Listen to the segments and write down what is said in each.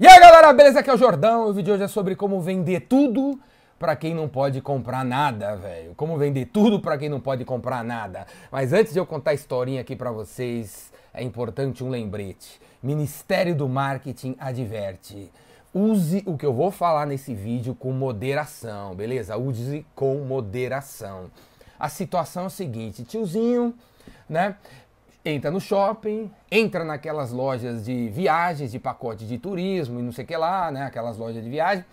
E aí galera, beleza? Aqui é o Jordão o vídeo de hoje é sobre como vender tudo para quem não pode comprar nada, velho. Como vender tudo para quem não pode comprar nada. Mas antes de eu contar a historinha aqui para vocês, é importante um lembrete. Ministério do Marketing adverte. Use o que eu vou falar nesse vídeo com moderação, beleza? Use com moderação. A situação é o seguinte, tiozinho, né? Entra no shopping, entra naquelas lojas de viagens, de pacote de turismo e não sei o que lá, né? Aquelas lojas de viagem,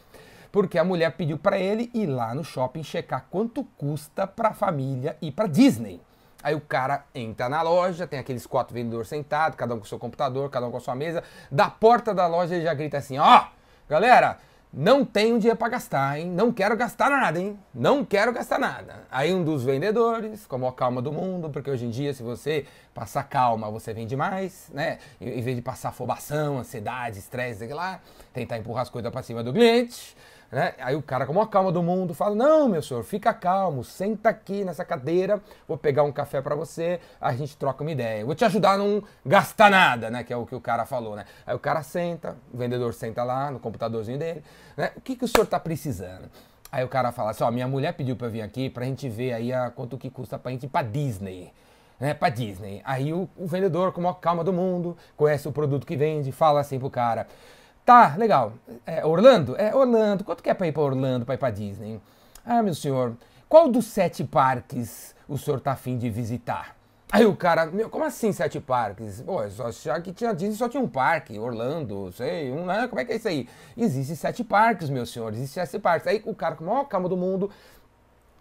porque a mulher pediu para ele ir lá no shopping checar quanto custa para a família ir para Disney. Aí o cara entra na loja, tem aqueles quatro vendedores sentados, cada um com seu computador, cada um com a sua mesa. Da porta da loja ele já grita assim: ó, oh, galera, não tenho dinheiro para gastar, hein? Não quero gastar nada, hein? Não quero gastar nada. Aí um dos vendedores, como a calma do mundo, porque hoje em dia, se você passar calma, você vende mais, né? Em vez de passar afobação, ansiedade, estresse, sei lá, tentar empurrar as coisas para cima do cliente. Né? Aí o cara, com a calma do mundo, fala: Não, meu senhor, fica calmo, senta aqui nessa cadeira, vou pegar um café para você, a gente troca uma ideia. Vou te ajudar a não gastar nada, né? Que é o que o cara falou, né? Aí o cara senta, o vendedor senta lá no computadorzinho dele, né? O que, que o senhor tá precisando? Aí o cara fala assim: Ó, minha mulher pediu para vir aqui pra gente ver aí a, quanto que custa pra gente ir pra Disney né, para Disney. Aí o, o, vendedor, com a calma do mundo, conhece o produto que vende, fala assim pro cara: Tá, legal. É, Orlando? É, Orlando. Quanto que é pra ir pra Orlando, pra ir pra Disney? Ah, meu senhor, qual dos sete parques o senhor tá afim de visitar? Aí o cara, meu, como assim sete parques? Pô, eu só achava que tinha Disney só tinha um parque, Orlando, sei, um, né? Como é que é isso aí? Existe sete parques, meu senhor, existe sete parques. Aí o cara, com a maior calma do mundo,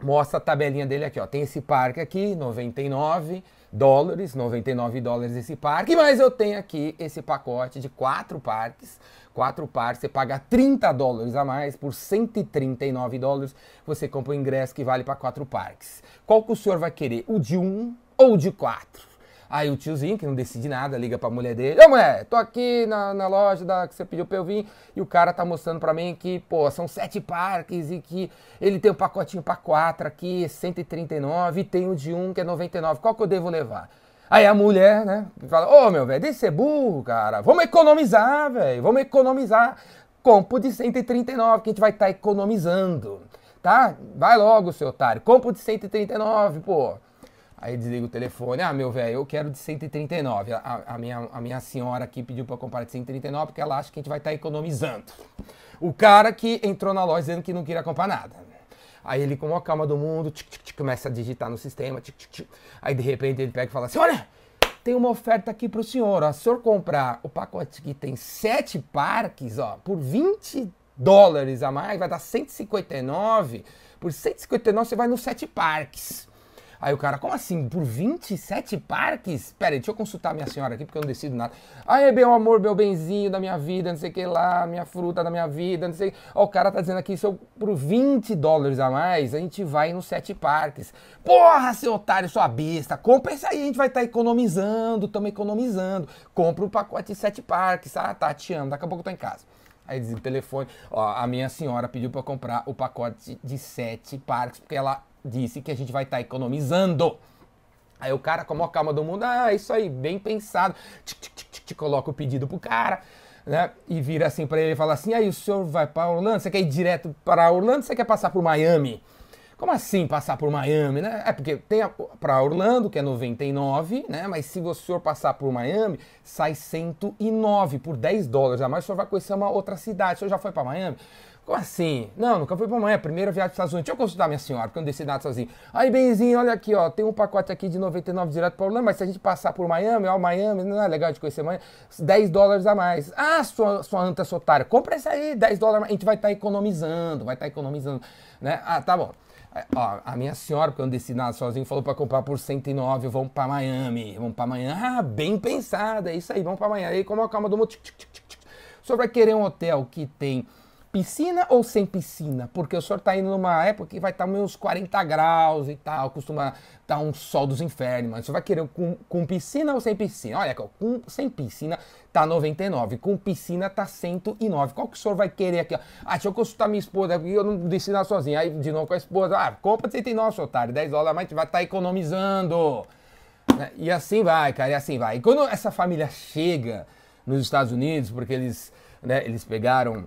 mostra a tabelinha dele aqui, ó. Tem esse parque aqui, 99 dólares, 99 dólares esse parque, mas eu tenho aqui esse pacote de quatro parques quatro partes, você paga 30 dólares a mais, por 139 dólares você compra o um ingresso que vale para quatro parques. Qual que o senhor vai querer? O de um ou o de quatro? Aí o tiozinho, que não decide nada, liga pra mulher dele. Ô mulher, tô aqui na, na loja da, que você pediu pra eu vir. E o cara tá mostrando pra mim que, pô, são sete parques e que ele tem um pacotinho pra quatro aqui, 139, e tem o de um que é 99. Qual que eu devo levar? Aí a mulher, né, fala, ô oh, meu velho, deixa ser burro, cara. Vamos economizar, velho. Vamos economizar. Compro de 139, que a gente vai estar tá economizando. Tá? Vai logo, seu otário. Compro de 139, pô. Aí desliga o telefone. Ah, meu velho, eu quero de 139. A, a, minha, a minha senhora aqui pediu para comprar de 139 porque ela acha que a gente vai estar tá economizando. O cara que entrou na loja dizendo que não queria comprar nada. Aí ele, com a calma do mundo, tic, tic, tic, começa a digitar no sistema. Aí de repente ele pega e fala assim: Olha, tem uma oferta aqui para o senhor. Ó. Se o senhor comprar o pacote que tem sete parques, ó, por 20 dólares a mais, vai dar 159. Por 159 você vai nos sete parques. Aí o cara, como assim? Por 27 parques? Pera aí, deixa eu consultar minha senhora aqui, porque eu não decido nada. Aí, meu amor, meu benzinho da minha vida, não sei o que lá, minha fruta da minha vida, não sei. Ó, o cara tá dizendo aqui, se eu, por 20 dólares a mais, a gente vai nos sete parques. Porra, seu otário, sua besta, compra isso aí, a gente vai estar tá economizando, estamos economizando. Compra um pacote de sete parques, ah, tá, te amo, daqui a pouco eu tô em casa. Aí diz o telefone, ó, a minha senhora pediu para comprar o pacote de sete parques, porque ela disse que a gente vai estar tá economizando. Aí o cara, com a maior calma do mundo, ah, isso aí, bem pensado. Tic, tic, tic, tic, coloca o pedido pro cara, né? E vira assim para ele e fala assim: aí o senhor vai para Orlando? Você quer ir direto para Orlando? Você quer passar por Miami? Como assim passar por Miami, né? É porque tem para Orlando, que é 99, né? Mas se o senhor passar por Miami, sai 109 por 10 dólares a mais. O senhor vai conhecer uma outra cidade. O senhor já foi para Miami? Como assim? Não, nunca fui pra manhã, primeira viagem para os Estados Unidos. Deixa eu consultar minha senhora, porque eu não decidi nada sozinho. Aí, benzinho, olha aqui, ó, tem um pacote aqui de 99 direto para Orlando, mas se a gente passar por Miami, ó, Miami, não é legal de conhecer Miami, 10 dólares a mais. Ah, sua, sua anta sua otária, compra esse aí, 10 dólares a gente vai estar tá economizando, vai estar tá economizando, né? Ah, tá bom. É, ó, a minha senhora, porque eu não decidi nada sozinho, falou para comprar por 109, vamos para Miami, vamos para Miami. Ah, bem pensada, é isso aí, vamos para Miami. Aí, como a calma do mundo, o senhor vai querer um hotel que tem piscina ou sem piscina? Porque o senhor está indo numa época que vai estar tá uns 40 graus e tal, costuma estar tá um sol dos infernos, mas você vai querer com, com piscina ou sem piscina? Olha, com, sem piscina tá 99, com piscina tá 109. Qual que o senhor vai querer aqui? Ah, deixa eu consultar minha esposa, eu não decidi nada sozinho. Aí, de novo com a esposa, ah, compra de 109, seu otário, 10 dólares, mas vai estar tá economizando. Né? E assim vai, cara, e assim vai. E quando essa família chega nos Estados Unidos, porque eles né? Eles pegaram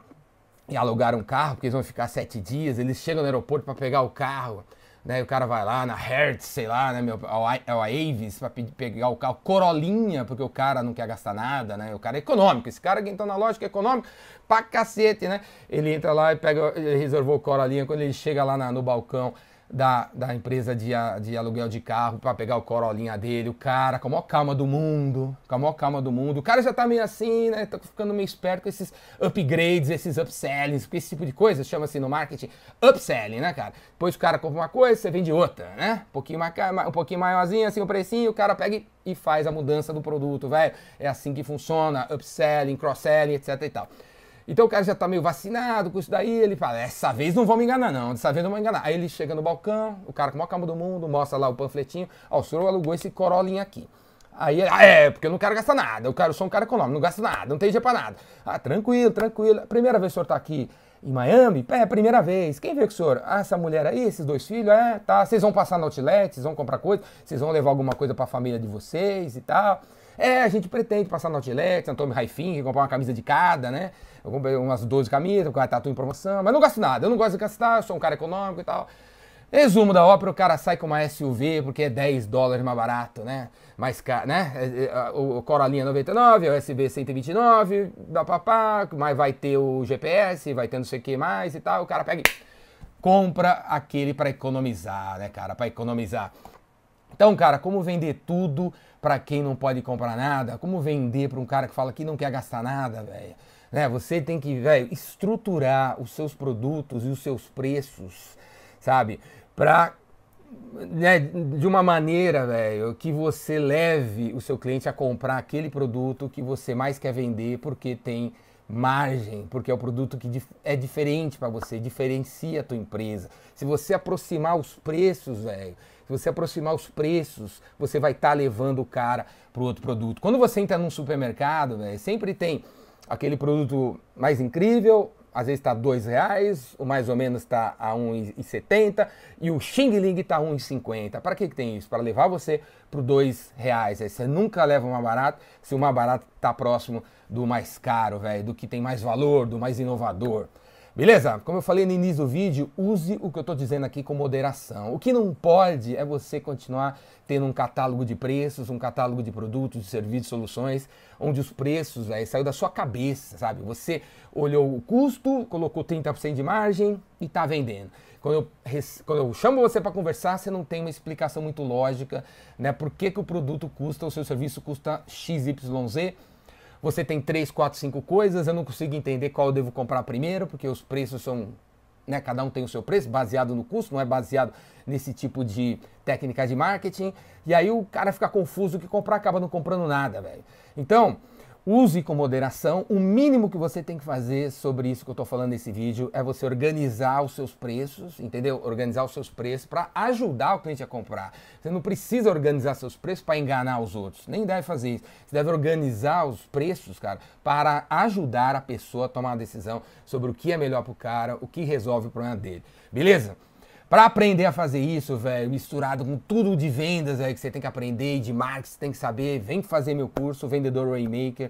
e alugaram um carro, porque eles vão ficar sete dias, eles chegam no aeroporto para pegar o carro, né? O cara vai lá na Hertz, sei lá, né? Meu, é o Avis, para pegar o carro, Corolinha, porque o cara não quer gastar nada, né? O cara é econômico, esse cara que entrou na lógica é econômico pra cacete, né? Ele entra lá e pega, reservou o Corolinha, quando ele chega lá na, no balcão, da, da empresa de, de aluguel de carro para pegar o Corolinha dele. O cara, com a maior calma do mundo, com a maior calma do mundo. O cara já tá meio assim, né? Tá ficando meio esperto com esses upgrades, esses upsellings, com esse tipo de coisa, chama-se no marketing upselling, né, cara? Depois o cara compra uma coisa, você vende outra, né? Um pouquinho, mais, um pouquinho maiorzinho, assim, o precinho, o cara pega e faz a mudança do produto, velho. É assim que funciona, upselling, cross-selling, etc e tal. Então o cara já tá meio vacinado com isso daí, ele fala, essa vez não vão me enganar não, dessa vez não vão enganar. Aí ele chega no balcão, o cara com a maior calma do mundo, mostra lá o panfletinho, ó, o senhor alugou esse Corolinha aqui. Aí ele, ah, é, porque eu não quero gastar nada, eu, quero, eu sou um cara econômico, não gasto nada, não tem dinheiro pra nada. Ah, tranquilo, tranquilo. Primeira vez que o senhor tá aqui em Miami? É, primeira vez. Quem veio com o senhor? Ah, essa mulher aí, esses dois filhos? É, tá. Vocês vão passar no outlet, vocês vão comprar coisa, vocês vão levar alguma coisa pra família de vocês e tal. É, a gente pretende passar no Outlet, Antônio Raifin, comprar uma camisa de cada, né? Eu comprei umas 12 camisas, porque tá tudo em promoção, mas não gasto nada, eu não gosto de gastar, sou um cara econômico e tal. Resumo da ópera, o cara sai com uma SUV porque é 10 dólares mais barato, né? Mais caro, né? É, é, o Corolinha 99, o SV 129, dá papá, mas vai ter o GPS, vai ter não sei o que mais e tal. O cara pega e compra aquele para economizar, né, cara? Para economizar. Então, cara, como vender tudo para quem não pode comprar nada? Como vender para um cara que fala que não quer gastar nada, velho? Né? Você tem que, velho, estruturar os seus produtos e os seus preços, sabe? Para né, de uma maneira, velho, que você leve o seu cliente a comprar aquele produto que você mais quer vender porque tem margem, porque é o produto que é diferente para você, diferencia a tua empresa. Se você aproximar os preços, velho, se você aproximar os preços, você vai estar tá levando o cara para outro produto. Quando você entra num supermercado, véio, sempre tem aquele produto mais incrível, às vezes está R$ reais, o mais ou menos está a 1,70 e o Xing Ling está a R$ 1,50. Para que, que tem isso? Para levar você para R$ reais. Aí você nunca leva o mais barato se o mais barato está próximo do mais caro, velho, do que tem mais valor, do mais inovador. Beleza? Como eu falei no início do vídeo, use o que eu estou dizendo aqui com moderação. O que não pode é você continuar tendo um catálogo de preços, um catálogo de produtos, de serviços, soluções, onde os preços véio, saiu da sua cabeça, sabe? Você olhou o custo, colocou 30% de margem e está vendendo. Quando eu, quando eu chamo você para conversar, você não tem uma explicação muito lógica, né? Por que, que o produto custa, o seu serviço custa XYZ você tem três, quatro, cinco coisas, eu não consigo entender qual eu devo comprar primeiro, porque os preços são, né, cada um tem o seu preço, baseado no custo, não é baseado nesse tipo de técnica de marketing. E aí o cara fica confuso que comprar acaba não comprando nada, velho. Então, Use com moderação. O mínimo que você tem que fazer sobre isso que eu estou falando nesse vídeo é você organizar os seus preços, entendeu? Organizar os seus preços para ajudar o cliente a comprar. Você não precisa organizar seus preços para enganar os outros. Nem deve fazer isso. Você deve organizar os preços, cara, para ajudar a pessoa a tomar uma decisão sobre o que é melhor para o cara, o que resolve o problema dele. Beleza? Para aprender a fazer isso, velho, misturado com tudo de vendas velho, que você tem que aprender, de marketing, tem que saber, vem fazer meu curso, Vendedor Rainmaker.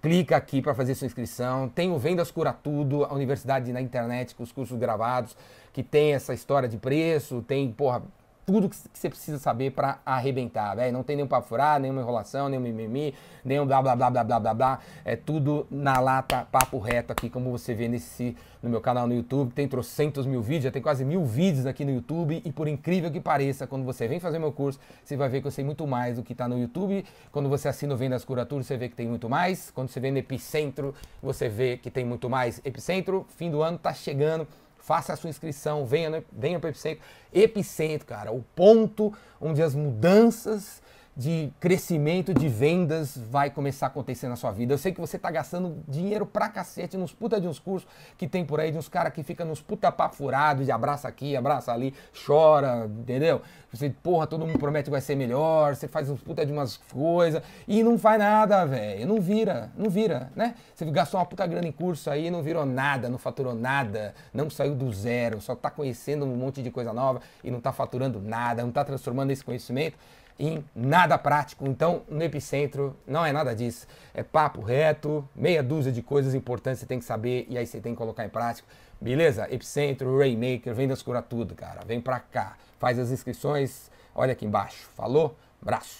Clica aqui para fazer sua inscrição. Tem o Vendas Cura Tudo, a universidade na internet com os cursos gravados, que tem essa história de preço, tem, porra, tudo que você precisa saber para arrebentar, velho. Não tem nenhum papo furado, nenhuma enrolação, nenhum mimimi, nenhum blá blá blá blá blá blá blá. É tudo na lata, papo reto aqui, como você vê nesse no meu canal no YouTube. Tem trocentos mil vídeos, já tem quase mil vídeos aqui no YouTube. E por incrível que pareça, quando você vem fazer meu curso, você vai ver que eu sei muito mais do que está no YouTube. Quando você assina o Vendas Curaturas, você vê que tem muito mais. Quando você vê no Epicentro, você vê que tem muito mais. Epicentro, fim do ano, tá chegando faça a sua inscrição, venha, venha para o Epicentro. Epicentro, cara, o ponto onde as mudanças de crescimento de vendas vai começar a acontecer na sua vida. Eu sei que você está gastando dinheiro pra cacete nos puta de uns cursos que tem por aí, de uns caras que ficam nos puta papo furado, de abraça aqui, abraça ali, chora, entendeu? Você, porra, todo mundo promete que vai ser melhor, você faz uns puta de umas coisas e não faz nada, velho. Não vira, não vira, né? Você gastou uma puta grana em curso aí, não virou nada, não faturou nada, não saiu do zero, só tá conhecendo um monte de coisa nova e não tá faturando nada, não tá transformando esse conhecimento em nada prático. Então, no Epicentro não é nada disso. É papo reto, meia dúzia de coisas importantes você tem que saber e aí você tem que colocar em prática. Beleza? Epicentro, Raymaker, vendas cura tudo, cara. Vem pra cá, faz as inscrições, olha aqui embaixo. Falou? Braço.